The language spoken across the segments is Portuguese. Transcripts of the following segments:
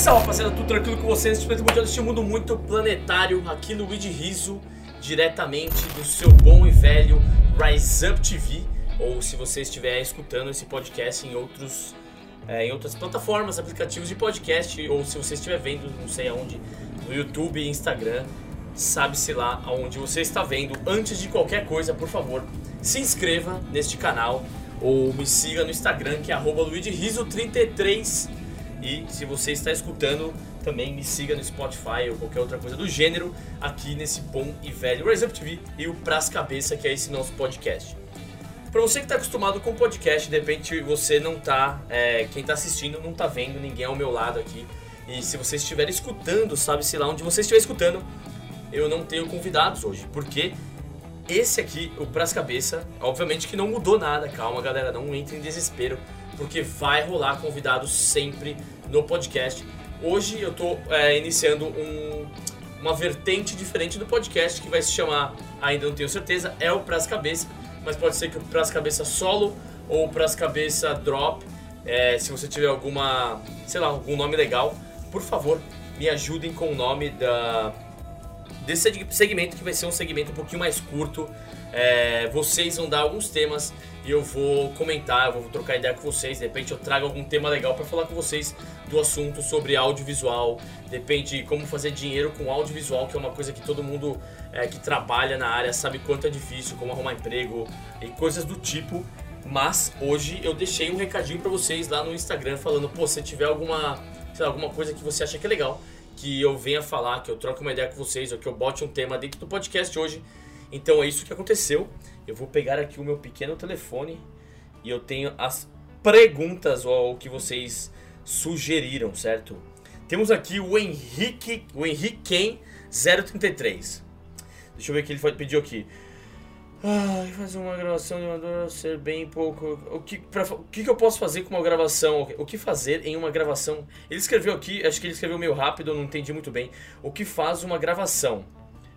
Salve rapaziada, tudo tranquilo com vocês? Espero que este mundo muito planetário aqui no Wid Riso, diretamente do seu bom e velho Rise Up TV, ou se você estiver escutando esse podcast em outros é, em outras plataformas, aplicativos de podcast, ou se você estiver vendo, não sei aonde, no YouTube e Instagram, sabe-se lá aonde você está vendo. Antes de qualquer coisa, por favor, se inscreva neste canal ou me siga no Instagram que é luigiriso33 e se você está escutando, também me siga no Spotify ou qualquer outra coisa do gênero aqui nesse bom e velho Rise Up TV e o Pras Cabeça, que é esse nosso podcast. Para você que está acostumado com podcast, de repente você não tá, é, quem está assistindo não está vendo ninguém ao meu lado aqui. E se você estiver escutando, sabe-se lá onde você estiver escutando, eu não tenho convidados hoje, porque esse aqui, o Pras Cabeça, obviamente que não mudou nada, calma galera, não entre em desespero porque vai rolar convidados sempre no podcast. Hoje eu estou é, iniciando um, uma vertente diferente do podcast que vai se chamar, ainda não tenho certeza, é o Pras Cabeça, mas pode ser que o Pras Cabeça solo ou Pras Cabeça drop. É, se você tiver alguma, sei lá, algum nome legal, por favor, me ajudem com o nome da, desse segmento que vai ser um segmento um pouquinho mais curto. É, vocês vão dar alguns temas e eu vou comentar, eu vou trocar ideia com vocês. De repente eu trago algum tema legal para falar com vocês do assunto sobre audiovisual, depende como fazer dinheiro com audiovisual, que é uma coisa que todo mundo é, que trabalha na área sabe quanto é difícil, como arrumar emprego e coisas do tipo. Mas hoje eu deixei um recadinho para vocês lá no Instagram falando, pô, se tiver alguma, lá, alguma coisa que você acha que é legal, que eu venha falar, que eu troque uma ideia com vocês, ou que eu bote um tema dentro do podcast hoje. Então é isso que aconteceu. Eu vou pegar aqui o meu pequeno telefone e eu tenho as perguntas ou o que vocês sugeriram, certo? Temos aqui o Henrique, o Henrique 033. Deixa eu ver o que ele pediu aqui. Ai, fazer uma gravação de uma ser bem pouco. O que, pra, o que eu posso fazer com uma gravação? O que fazer em uma gravação? Ele escreveu aqui, acho que ele escreveu meio rápido, eu não entendi muito bem. O que faz uma gravação?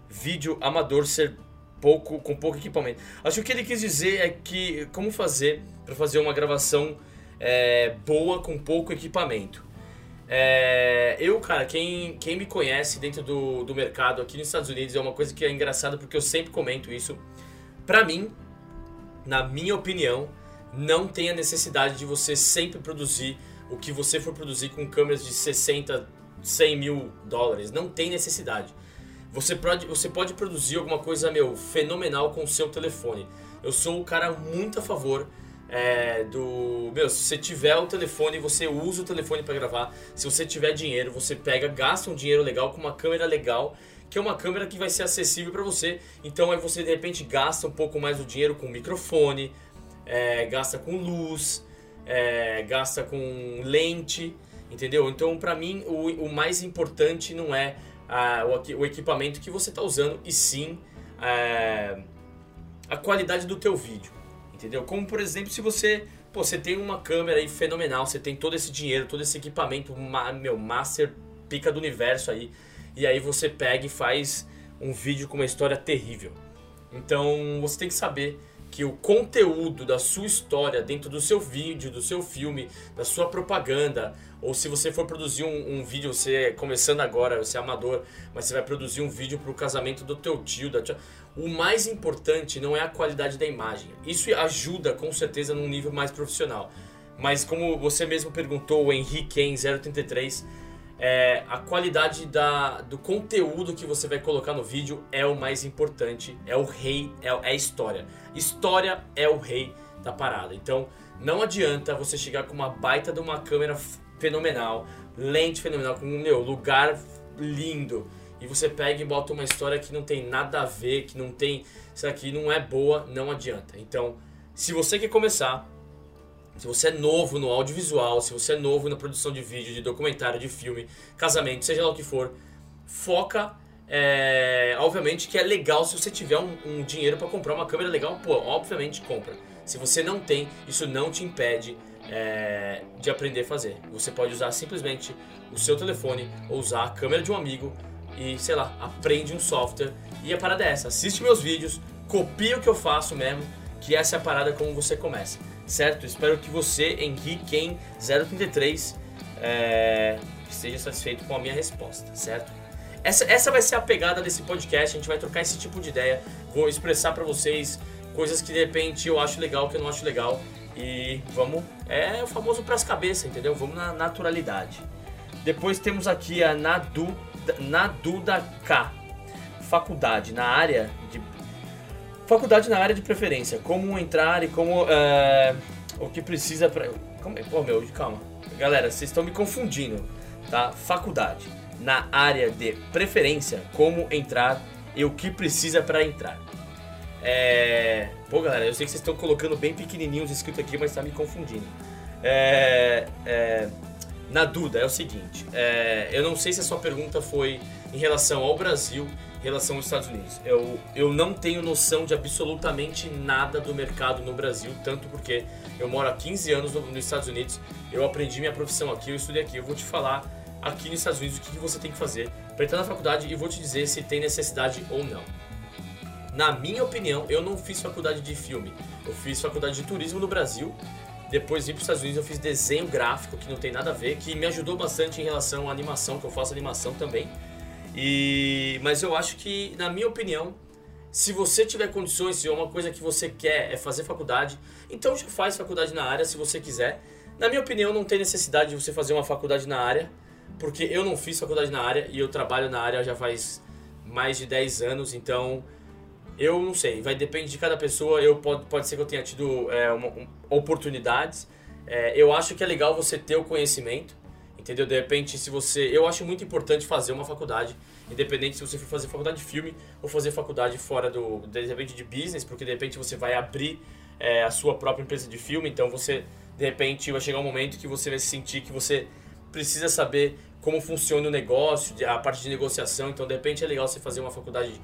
Vídeo amador ser pouco com pouco equipamento. Acho que o que ele quis dizer é que como fazer para fazer uma gravação é, boa com pouco equipamento. É, eu, cara, quem, quem me conhece dentro do, do mercado aqui nos Estados Unidos é uma coisa que é engraçada porque eu sempre comento isso para mim, na minha opinião, não tem a necessidade de você sempre produzir o que você for produzir com câmeras de 60, 100 mil dólares. Não tem necessidade. Você pode, você pode produzir alguma coisa, meu, fenomenal com o seu telefone. Eu sou um cara muito a favor é, do. Meu, se você tiver o telefone, você usa o telefone para gravar. Se você tiver dinheiro, você pega, gasta um dinheiro legal com uma câmera legal que é uma câmera que vai ser acessível para você. Então aí você de repente gasta um pouco mais do dinheiro com microfone, é, gasta com luz, é, gasta com lente, entendeu? Então para mim o, o, mais importante não é a, o, o, equipamento que você está usando e sim é, a qualidade do teu vídeo, entendeu? Como por exemplo se você Pô, você tem uma câmera aí fenomenal, você tem todo esse dinheiro, todo esse equipamento, meu, master pica do universo aí e aí você pega e faz um vídeo com uma história terrível. Então você tem que saber que o conteúdo da sua história dentro do seu vídeo, do seu filme, da sua propaganda, ou se você for produzir um, um vídeo, você é começando agora, você é amador, mas você vai produzir um vídeo para o casamento do teu tio, da tia, o mais importante não é a qualidade da imagem. Isso ajuda com certeza num nível mais profissional. Mas como você mesmo perguntou, o Henrique em 033 é, a qualidade da, do conteúdo que você vai colocar no vídeo é o mais importante, é o rei, é, é a história. História é o rei da parada. Então não adianta você chegar com uma baita de uma câmera fenomenal, lente fenomenal, com meu, lugar lindo, e você pega e bota uma história que não tem nada a ver, que não tem. Isso aqui não é boa, não adianta. Então, se você quer começar, se você é novo no audiovisual, se você é novo na produção de vídeo, de documentário, de filme, casamento, seja lá o que for, foca. É, obviamente que é legal se você tiver um, um dinheiro para comprar uma câmera legal, pô, obviamente compra. Se você não tem, isso não te impede é, de aprender a fazer. Você pode usar simplesmente o seu telefone ou usar a câmera de um amigo e, sei lá, aprende um software. E a parada é essa: assiste meus vídeos, copia o que eu faço mesmo, que essa é a parada como você começa certo? Espero que você, Henrique 033, é, que esteja satisfeito com a minha resposta, certo? Essa, essa vai ser a pegada desse podcast, a gente vai trocar esse tipo de ideia, vou expressar para vocês coisas que de repente eu acho legal, que eu não acho legal, e vamos, é o famoso pras cabeças, entendeu? Vamos na naturalidade. Depois temos aqui a Nadu, Naduda K, faculdade na área de faculdade na área de preferência, como entrar e como é, o que precisa para como pô meu, calma. Galera, vocês estão me confundindo, tá? Faculdade na área de preferência, como entrar e o que precisa para entrar. É... Pô, galera, eu sei que vocês estão colocando bem pequenininhos escrito aqui, mas está me confundindo. É... É... Na dúvida, é o seguinte: é... eu não sei se a sua pergunta foi em relação ao Brasil, relação aos Estados Unidos. Eu, eu não tenho noção de absolutamente nada do mercado no Brasil, tanto porque eu moro há 15 anos nos Estados Unidos, eu aprendi minha profissão aqui, eu estudei aqui. Eu vou te falar aqui nos Estados Unidos o que você tem que fazer para entrar na faculdade e vou te dizer se tem necessidade ou não. Na minha opinião, eu não fiz faculdade de filme. Eu fiz faculdade de turismo no Brasil. Depois vim para os Estados Unidos, eu fiz desenho gráfico, que não tem nada a ver, que me ajudou bastante em relação à animação, que eu faço animação também. E mas eu acho que, na minha opinião, se você tiver condições, se é uma coisa que você quer é fazer faculdade, então já faz faculdade na área se você quiser. Na minha opinião, não tem necessidade de você fazer uma faculdade na área, porque eu não fiz faculdade na área e eu trabalho na área já faz mais de 10 anos, então eu não sei, vai depender de cada pessoa. Eu pode, pode ser que eu tenha tido é, uma, um, oportunidades. É, eu acho que é legal você ter o conhecimento, entendeu? De repente, se você, eu acho muito importante fazer uma faculdade, independente se você for fazer faculdade de filme ou fazer faculdade fora do, de repente, de business, porque de repente você vai abrir é, a sua própria empresa de filme. Então você, de repente, vai chegar um momento que você vai sentir que você precisa saber como funciona o negócio, a parte de negociação. Então, de repente, é legal você fazer uma faculdade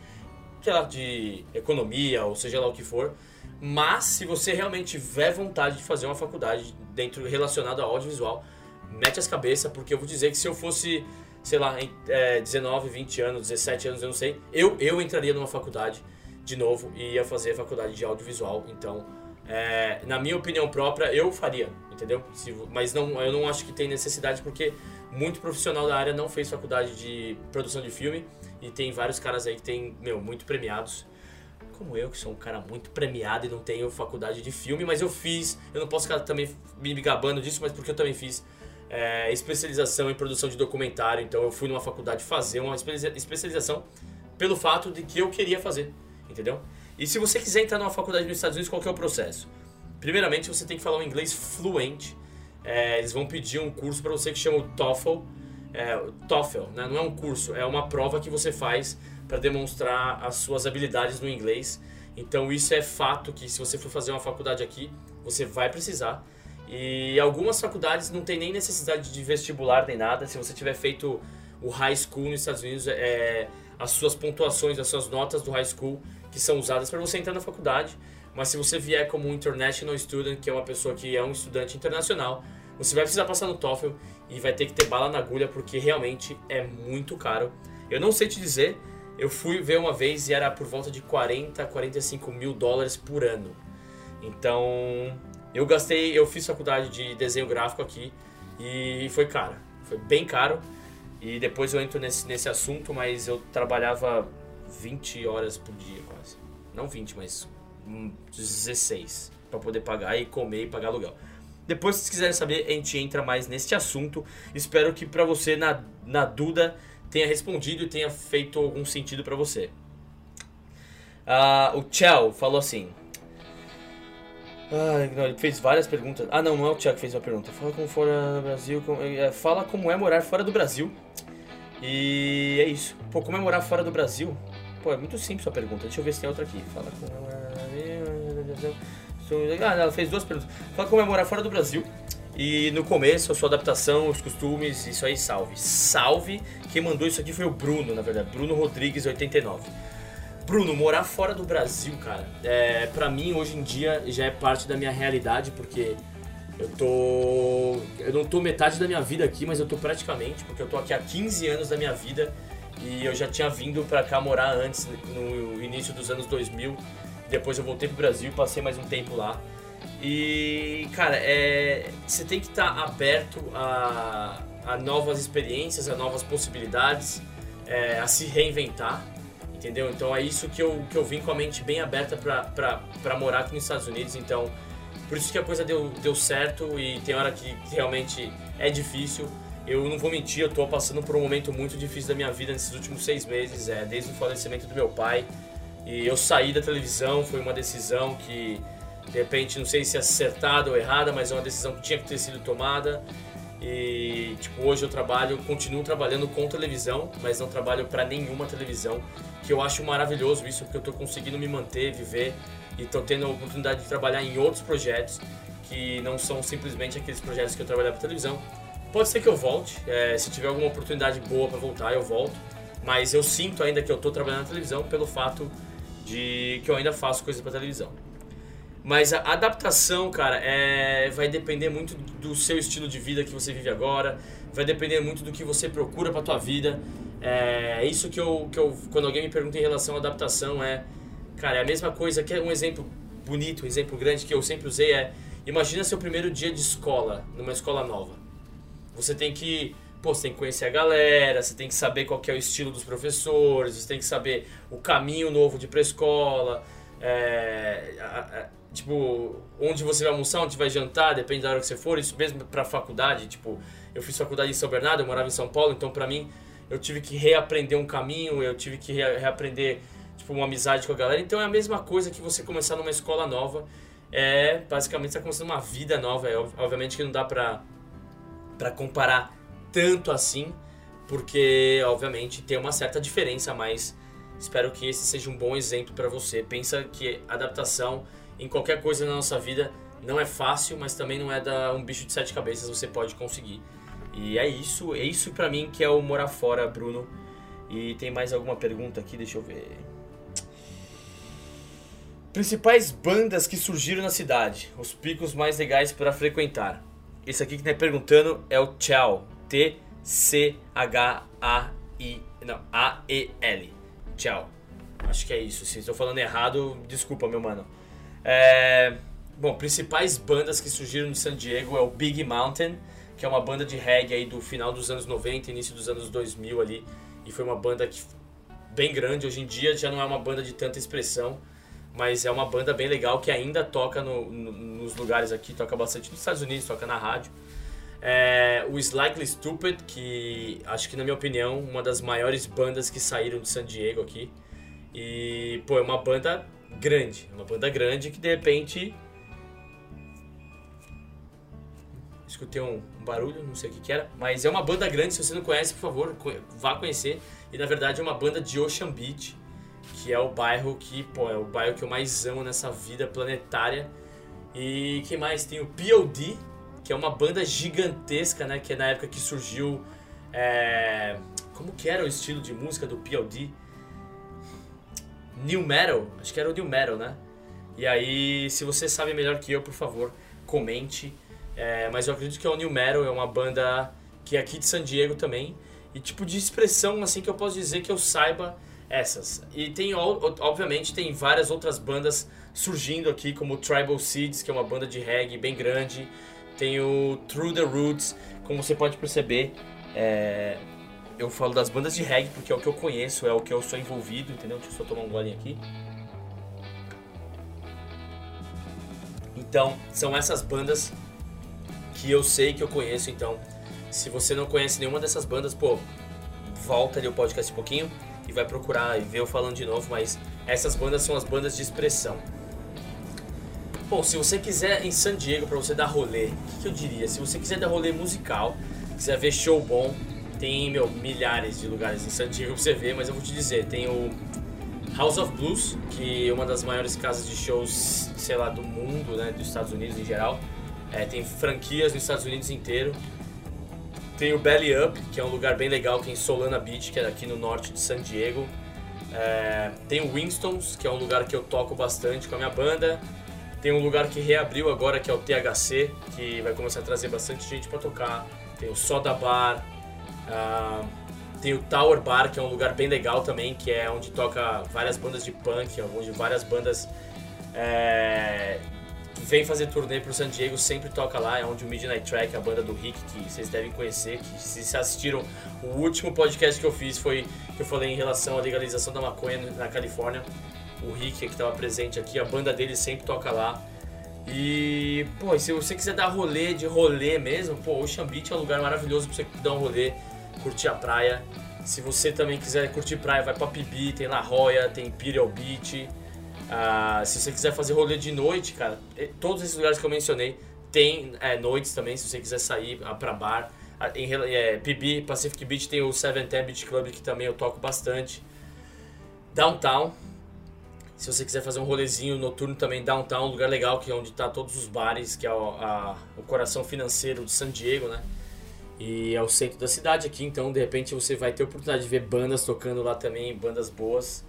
sei lá, de economia ou seja lá o que for. Mas se você realmente tiver vontade de fazer uma faculdade dentro relacionada ao audiovisual, mete as cabeças, porque eu vou dizer que se eu fosse, sei lá, em é, 19, 20 anos, 17 anos, eu não sei, eu, eu entraria numa faculdade de novo e ia fazer faculdade de audiovisual. Então, é, na minha opinião própria, eu faria, entendeu? Se, mas não, eu não acho que tem necessidade, porque muito profissional da área não fez faculdade de produção de filme e tem vários caras aí que tem, meu, muito premiados. Como eu, que sou um cara muito premiado e não tenho faculdade de filme, mas eu fiz. Eu não posso ficar também me gabando disso, mas porque eu também fiz é, especialização em produção de documentário. Então eu fui numa faculdade fazer uma especialização pelo fato de que eu queria fazer, entendeu? E se você quiser entrar numa faculdade nos Estados Unidos, qual é o processo? Primeiramente, você tem que falar um inglês fluente. É, eles vão pedir um curso para você que chama o TOEFL é, TOEFL, né? não é um curso, é uma prova que você faz para demonstrar as suas habilidades no inglês. Então isso é fato que se você for fazer uma faculdade aqui, você vai precisar. E algumas faculdades não tem nem necessidade de vestibular nem nada. Se você tiver feito o high school nos Estados Unidos, é, as suas pontuações, as suas notas do high school que são usadas para você entrar na faculdade. Mas se você vier como um international student, que é uma pessoa que é um estudante internacional, você vai precisar passar no TOEFL e vai ter que ter bala na agulha porque realmente é muito caro. Eu não sei te dizer, eu fui ver uma vez e era por volta de 40, 45 mil dólares por ano. Então, eu gastei, eu fiz faculdade de desenho gráfico aqui e foi caro. Foi bem caro. E depois eu entro nesse, nesse assunto, mas eu trabalhava 20 horas por dia quase. Não 20, mas 16 para poder pagar e comer e pagar aluguel. Depois, se vocês quiserem saber, a gente entra mais neste assunto. Espero que para você, na, na dúvida, tenha respondido e tenha feito algum sentido para você. Uh, o Chell falou assim. Não, ele fez várias perguntas. Ah, não, não é o Thiago que fez uma pergunta. Fala como fora do Brasil. Como, é, fala como é morar fora do Brasil. E é isso. Pô, como é morar fora do Brasil? Pô, é muito simples a pergunta. Deixa eu ver se tem outra aqui. Fala como é morar. Ah, ela fez duas perguntas. Fala como é morar fora do Brasil. E no começo, a sua adaptação, os costumes, isso aí, salve. Salve! Quem mandou isso aqui foi o Bruno, na verdade. Bruno Rodrigues, 89. Bruno, morar fora do Brasil, cara, é, pra mim hoje em dia já é parte da minha realidade, porque eu tô. Eu não tô metade da minha vida aqui, mas eu tô praticamente, porque eu tô aqui há 15 anos da minha vida e eu já tinha vindo pra cá morar antes, no início dos anos 2000. Depois eu voltei pro Brasil e passei mais um tempo lá. E, cara, é, você tem que estar tá aberto a, a novas experiências, a novas possibilidades, é, a se reinventar, entendeu? Então é isso que eu, que eu vim com a mente bem aberta para morar aqui nos Estados Unidos, então por isso que a coisa deu, deu certo e tem hora que realmente é difícil. Eu não vou mentir, eu tô passando por um momento muito difícil da minha vida nesses últimos seis meses, é, desde o falecimento do meu pai. E eu saí da televisão, foi uma decisão que, de repente, não sei se é acertada ou errada, mas é uma decisão que tinha que ter sido tomada. E, tipo, hoje eu trabalho, continuo trabalhando com televisão, mas não trabalho para nenhuma televisão, que eu acho maravilhoso isso, porque eu tô conseguindo me manter, viver e tô tendo a oportunidade de trabalhar em outros projetos que não são simplesmente aqueles projetos que eu trabalhava para televisão. Pode ser que eu volte, é, se tiver alguma oportunidade boa para voltar, eu volto, mas eu sinto ainda que eu tô trabalhando na televisão pelo fato de que eu ainda faço coisa para televisão. Mas a adaptação, cara, é, vai depender muito do seu estilo de vida que você vive agora, vai depender muito do que você procura para tua vida. É isso que eu, que eu, quando alguém me pergunta em relação à adaptação, é, cara, é a mesma coisa, que é um exemplo bonito, um exemplo grande que eu sempre usei é, imagina seu primeiro dia de escola, numa escola nova. Você tem que Pô, você tem que conhecer a galera, você tem que saber qual que é o estilo dos professores, você tem que saber o caminho novo de ir pra escola, é, tipo, onde você vai almoçar, onde vai jantar, depende da hora que você for, isso mesmo pra faculdade, tipo, eu fiz faculdade em São Bernardo, eu morava em São Paulo, então pra mim eu tive que reaprender um caminho, eu tive que reaprender, tipo, uma amizade com a galera, então é a mesma coisa que você começar numa escola nova, é, basicamente você tá começando uma vida nova, é, obviamente que não dá pra, pra comparar tanto assim, porque obviamente tem uma certa diferença, mas espero que esse seja um bom exemplo para você. Pensa que adaptação em qualquer coisa na nossa vida não é fácil, mas também não é da um bicho de sete cabeças, você pode conseguir. E é isso, é isso para mim que é o morar fora, Bruno. E tem mais alguma pergunta aqui, deixa eu ver. Principais bandas que surgiram na cidade, os picos mais legais para frequentar. Esse aqui que tá perguntando é o Tchau, T-C-H-A-I. Não, A-E-L. Tchau. Acho que é isso. Se estou falando errado, desculpa, meu mano. É... Bom, principais bandas que surgiram de San Diego é o Big Mountain, que é uma banda de reggae aí do final dos anos 90, início dos anos 2000 ali. E foi uma banda que bem grande. Hoje em dia já não é uma banda de tanta expressão, mas é uma banda bem legal que ainda toca no, no, nos lugares aqui, toca bastante nos Estados Unidos, toca na rádio. É, o Slightly Stupid, que acho que na minha opinião, uma das maiores bandas que saíram de San Diego aqui. E, pô, é uma banda grande, uma banda grande que de repente escutei um, barulho, não sei o que, que, era, mas é uma banda grande, se você não conhece, por favor, vá conhecer. E na verdade é uma banda de Ocean Beach, que é o bairro que, pô, é o bairro que eu mais amo nessa vida planetária. E que mais? Tem o POD, que é uma banda gigantesca, né? Que é na época que surgiu. É... Como que era o estilo de música do PLD? New Metal? Acho que era o New Metal, né? E aí, se você sabe melhor que eu, por favor, comente. É, mas eu acredito que é o New Metal, é uma banda que é aqui de San Diego também. E tipo de expressão, assim, que eu posso dizer que eu saiba essas. E tem, obviamente, tem várias outras bandas surgindo aqui, como Tribal Seeds, que é uma banda de reggae bem grande tem o Through the Roots, como você pode perceber, é, eu falo das bandas de reggae porque é o que eu conheço, é o que eu sou envolvido, entendeu? Deixa eu só tomar um golinho aqui. Então, são essas bandas que eu sei que eu conheço, então se você não conhece nenhuma dessas bandas, pô, volta ali o podcast um pouquinho e vai procurar e ver eu falando de novo, mas essas bandas são as bandas de expressão. Bom, se você quiser em San Diego para você dar rolê, o que, que, eu diria? Se você quiser dar rolê musical, quiser ver show bom, tem, meu, milhares de lugares em San Diego pra você ver, mas eu vou te dizer, tem o House of Blues, que é uma das maiores casas de shows, sei lá, do mundo, né, dos Estados Unidos em geral. É, tem franquias nos Estados Unidos inteiro. Tem o Belly Up, que é um lugar bem legal, que é em Solana Beach, que é aqui no norte de San Diego. É, tem o Winstons, que é um lugar que eu toco bastante com a minha banda. Tem um lugar que reabriu agora, que é o THC, que vai começar a trazer bastante gente para tocar. Tem o Soda Bar, uh, tem o Tower Bar, que é um lugar bem legal também, que é onde toca várias bandas de punk, onde várias bandas é, vem fazer turnê pro San Diego, sempre toca lá, é onde o Midnight Track, a banda do Rick, que vocês devem conhecer, que se assistiram, o último podcast que eu fiz foi que eu falei em relação à legalização da maconha na Califórnia. O Rick, que estava presente aqui, a banda dele sempre toca lá. E, pô, se você quiser dar rolê de rolê mesmo, pô, Ocean Beach é um lugar maravilhoso pra você dar um rolê, curtir a praia. Se você também quiser curtir praia, vai pra Pibi, tem La Jolla, tem Imperial Beach. Ah, se você quiser fazer rolê de noite, cara, todos esses lugares que eu mencionei tem é, noites também, se você quiser sair ah, pra bar. Ah, em é, PB, Pacific Beach, tem o Seven Ten Beach Club que também eu toco bastante. Downtown, se você quiser fazer um rolezinho noturno também, Downtown, um lugar legal que é onde tá todos os bares, que é o, a, o coração financeiro de San Diego, né? E é o centro da cidade aqui, então de repente você vai ter a oportunidade de ver bandas tocando lá também, bandas boas.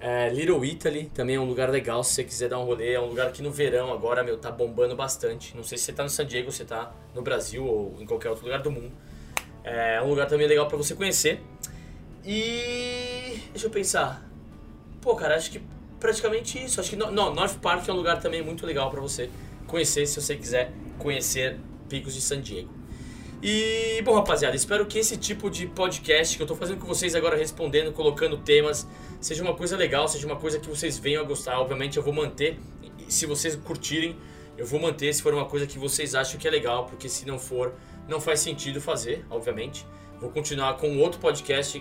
É, Little Italy também é um lugar legal se você quiser dar um rolê. É um lugar que no verão agora, meu, tá bombando bastante. Não sei se você tá no San Diego, se você tá no Brasil ou em qualquer outro lugar do mundo. É um lugar também legal para você conhecer. E. Deixa eu pensar. Pô, cara, acho que praticamente isso. Acho que. Não, North Park é um lugar também muito legal para você conhecer se você quiser conhecer Picos de San Diego. E, bom, rapaziada, espero que esse tipo de podcast que eu tô fazendo com vocês agora, respondendo, colocando temas, seja uma coisa legal, seja uma coisa que vocês venham a gostar. Obviamente, eu vou manter, se vocês curtirem, eu vou manter se for uma coisa que vocês acham que é legal, porque se não for, não faz sentido fazer, obviamente. Vou continuar com outro podcast.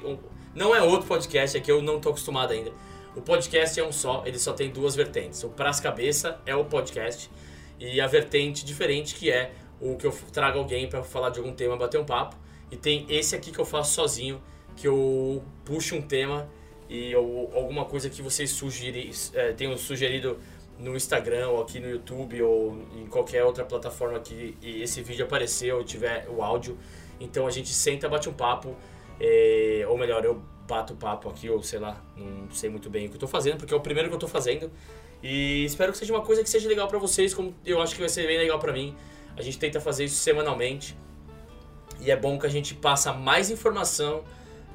Não é outro podcast, é que eu não tô acostumado ainda. O podcast é um só, ele só tem duas vertentes. O Pras Cabeça é o podcast e a vertente diferente que é o que eu trago alguém para falar de algum tema, bater um papo. E tem esse aqui que eu faço sozinho, que eu puxo um tema e ou, alguma coisa que vocês sugerir, é, tenham sugerido no Instagram ou aqui no YouTube ou em qualquer outra plataforma que esse vídeo aparecer ou tiver o áudio. Então a gente senta, bate um papo, é, ou melhor, eu bato o papo aqui, ou sei lá, não sei muito bem o que eu tô fazendo, porque é o primeiro que eu tô fazendo. E espero que seja uma coisa que seja legal para vocês, como eu acho que vai ser bem legal para mim. A gente tenta fazer isso semanalmente. E é bom que a gente passa mais informação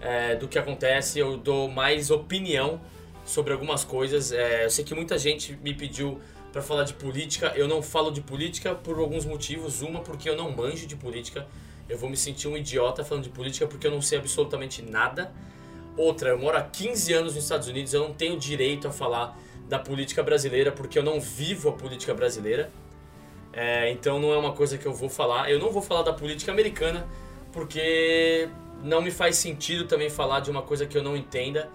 é, do que acontece. Eu dou mais opinião sobre algumas coisas. É, eu sei que muita gente me pediu para falar de política. Eu não falo de política por alguns motivos. Uma, porque eu não manjo de política. Eu vou me sentir um idiota falando de política porque eu não sei absolutamente nada. Outra, eu moro há 15 anos nos Estados Unidos. Eu não tenho direito a falar da política brasileira porque eu não vivo a política brasileira. É, então não é uma coisa que eu vou falar. Eu não vou falar da política americana porque não me faz sentido também falar de uma coisa que eu não entenda,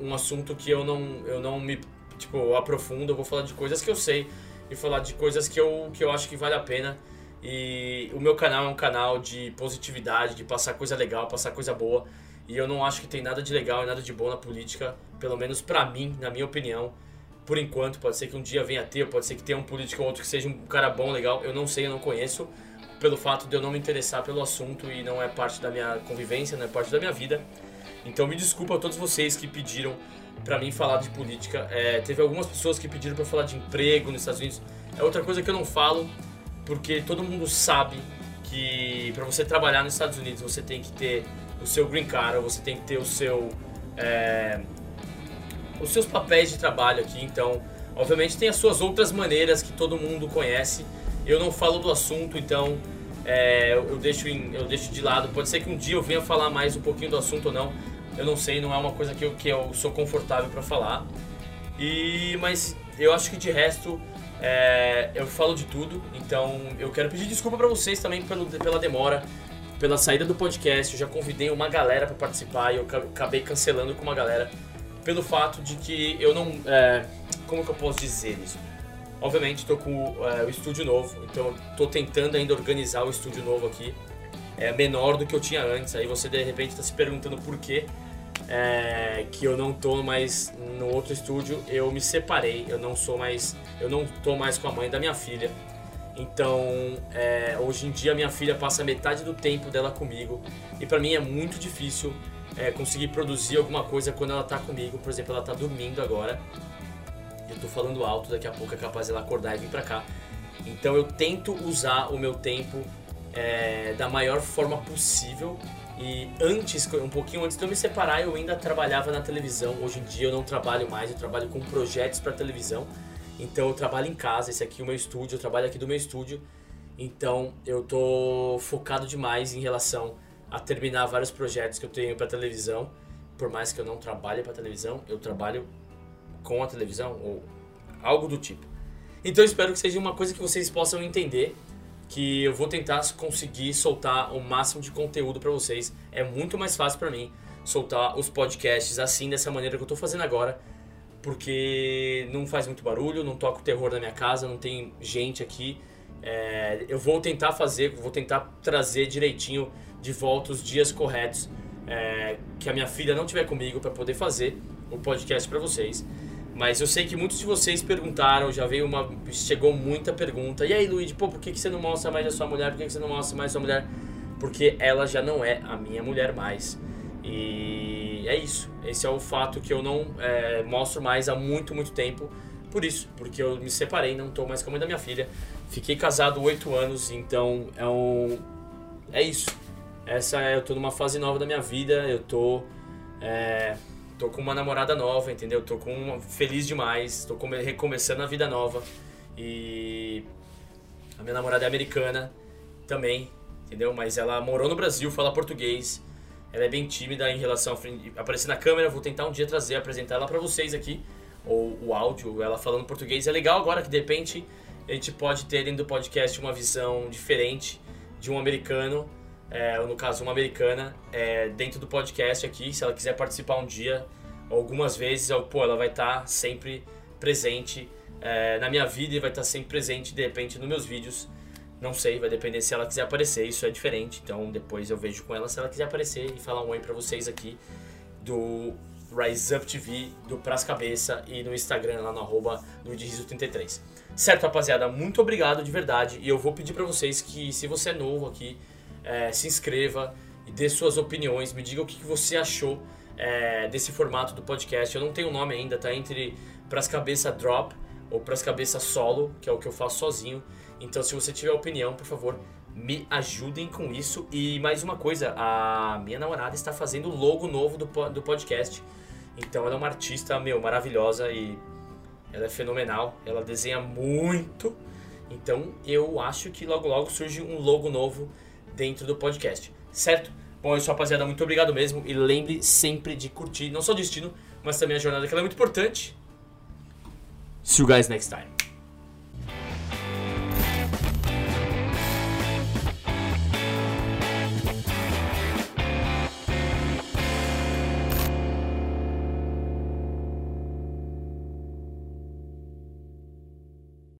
um assunto que eu não, eu não me tipo, aprofundo. Eu vou falar de coisas que eu sei e falar de coisas que eu, que eu acho que vale a pena. E o meu canal é um canal de positividade, de passar coisa legal, passar coisa boa. E eu não acho que tem nada de legal e nada de bom na política, pelo menos pra mim, na minha opinião por enquanto. Pode ser que um dia venha a ter, pode ser que tenha um político ou outro que seja um cara bom, legal. Eu não sei, eu não conheço. Pelo fato de eu não me interessar pelo assunto e não é parte da minha convivência, não é parte da minha vida. Então me desculpa a todos vocês que pediram para mim falar de política. É, teve algumas pessoas que pediram para falar de emprego nos Estados Unidos. É outra coisa que eu não falo, porque todo mundo sabe que para você trabalhar nos Estados Unidos você tem que ter o seu green card, você tem que ter o seu é, os seus papéis de trabalho aqui, então, obviamente tem as suas outras maneiras que todo mundo conhece. Eu não falo do assunto, então é, eu, deixo em, eu deixo de lado. Pode ser que um dia eu venha falar mais um pouquinho do assunto ou não. Eu não sei, não é uma coisa que eu, que eu sou confortável para falar. E, mas eu acho que de resto é, eu falo de tudo. Então eu quero pedir desculpa para vocês também pelo, pela demora, pela saída do podcast. Eu já convidei uma galera para participar e eu acabei cancelando com uma galera pelo fato de que eu não. É, como que eu posso dizer isso? Obviamente estou com é, o estúdio novo, então estou tentando ainda organizar o estúdio novo aqui. É menor do que eu tinha antes, aí você de repente está se perguntando por quê é, que eu não estou mais no outro estúdio. Eu me separei, eu não sou mais. Eu não estou mais com a mãe da minha filha. Então, é, hoje em dia minha filha passa metade do tempo dela comigo e para mim é muito difícil é, conseguir produzir alguma coisa quando ela tá comigo. Por exemplo, ela tá dormindo agora. Eu tô falando alto, daqui a pouco é capaz ela acordar e vir pra cá. Então eu tento usar o meu tempo é, da maior forma possível. E antes, um pouquinho antes de eu me separar, eu ainda trabalhava na televisão. Hoje em dia eu não trabalho mais, eu trabalho com projetos para televisão. Então eu trabalho em casa, esse aqui é o meu estúdio, eu trabalho aqui do meu estúdio. Então eu tô focado demais em relação a terminar vários projetos que eu tenho para televisão. Por mais que eu não trabalhe para televisão, eu trabalho com a televisão ou algo do tipo. Então espero que seja uma coisa que vocês possam entender, que eu vou tentar conseguir soltar o máximo de conteúdo para vocês. É muito mais fácil para mim soltar os podcasts assim dessa maneira que eu tô fazendo agora, porque não faz muito barulho, não toca o terror na minha casa, não tem gente aqui. É, eu vou tentar fazer, vou tentar trazer direitinho de volta os dias corretos é, que a minha filha não tiver comigo para poder fazer o podcast para vocês. Mas eu sei que muitos de vocês perguntaram, já veio uma. chegou muita pergunta. E aí, Luigi, pô, por que, que você não mostra mais a sua mulher? Por que, que você não mostra mais a sua mulher? Porque ela já não é a minha mulher mais. E é isso. Esse é o fato que eu não é, mostro mais há muito, muito tempo. Por isso, porque eu me separei, não estou mais com a mãe da minha filha. Fiquei casado oito anos, então é um. É isso. Essa é, eu tô numa fase nova da minha vida, eu tô. É, tô com uma namorada nova, entendeu? Tô com uma, feliz demais, tô come, recomeçando a vida nova. E a minha namorada é americana também, entendeu? Mas ela morou no Brasil, fala português. Ela é bem tímida em relação a aparecer na câmera. Vou tentar um dia trazer, apresentar ela para vocês aqui, ou o áudio, ela falando português. É legal agora que de repente a gente pode ter dentro do podcast uma visão diferente de um americano, é, ou no caso uma americana, é, dentro do podcast aqui. Se ela quiser participar um dia, algumas vezes, pô, ela vai estar tá sempre presente é, na minha vida e vai estar tá sempre presente de repente nos meus vídeos. Não sei, vai depender se ela quiser aparecer, isso é diferente. Então depois eu vejo com ela se ela quiser aparecer e falar um oi pra vocês aqui do Rise Up TV, do Pras Cabeça e no Instagram lá no arroba 33 Certo, rapaziada? Muito obrigado de verdade. E eu vou pedir para vocês que, se você é novo aqui, é, se inscreva e dê suas opiniões. Me diga o que, você achou é, desse formato do podcast. Eu não tenho nome ainda, tá entre Pras Cabeça Drop ou Pras Cabeça Solo, que é o que eu faço sozinho. Então, se você tiver opinião, por favor, me ajudem com isso. E mais uma coisa, a minha namorada está fazendo o logo novo do, do podcast. Então, ela é uma artista, meu, maravilhosa e ela é fenomenal. Ela desenha muito. Então, eu acho que logo logo surge um logo novo dentro do podcast, certo? Bom, eu sou rapaziada, muito obrigado mesmo. E lembre sempre de curtir, não só o destino, mas também a jornada, que ela é muito importante. See you guys next time.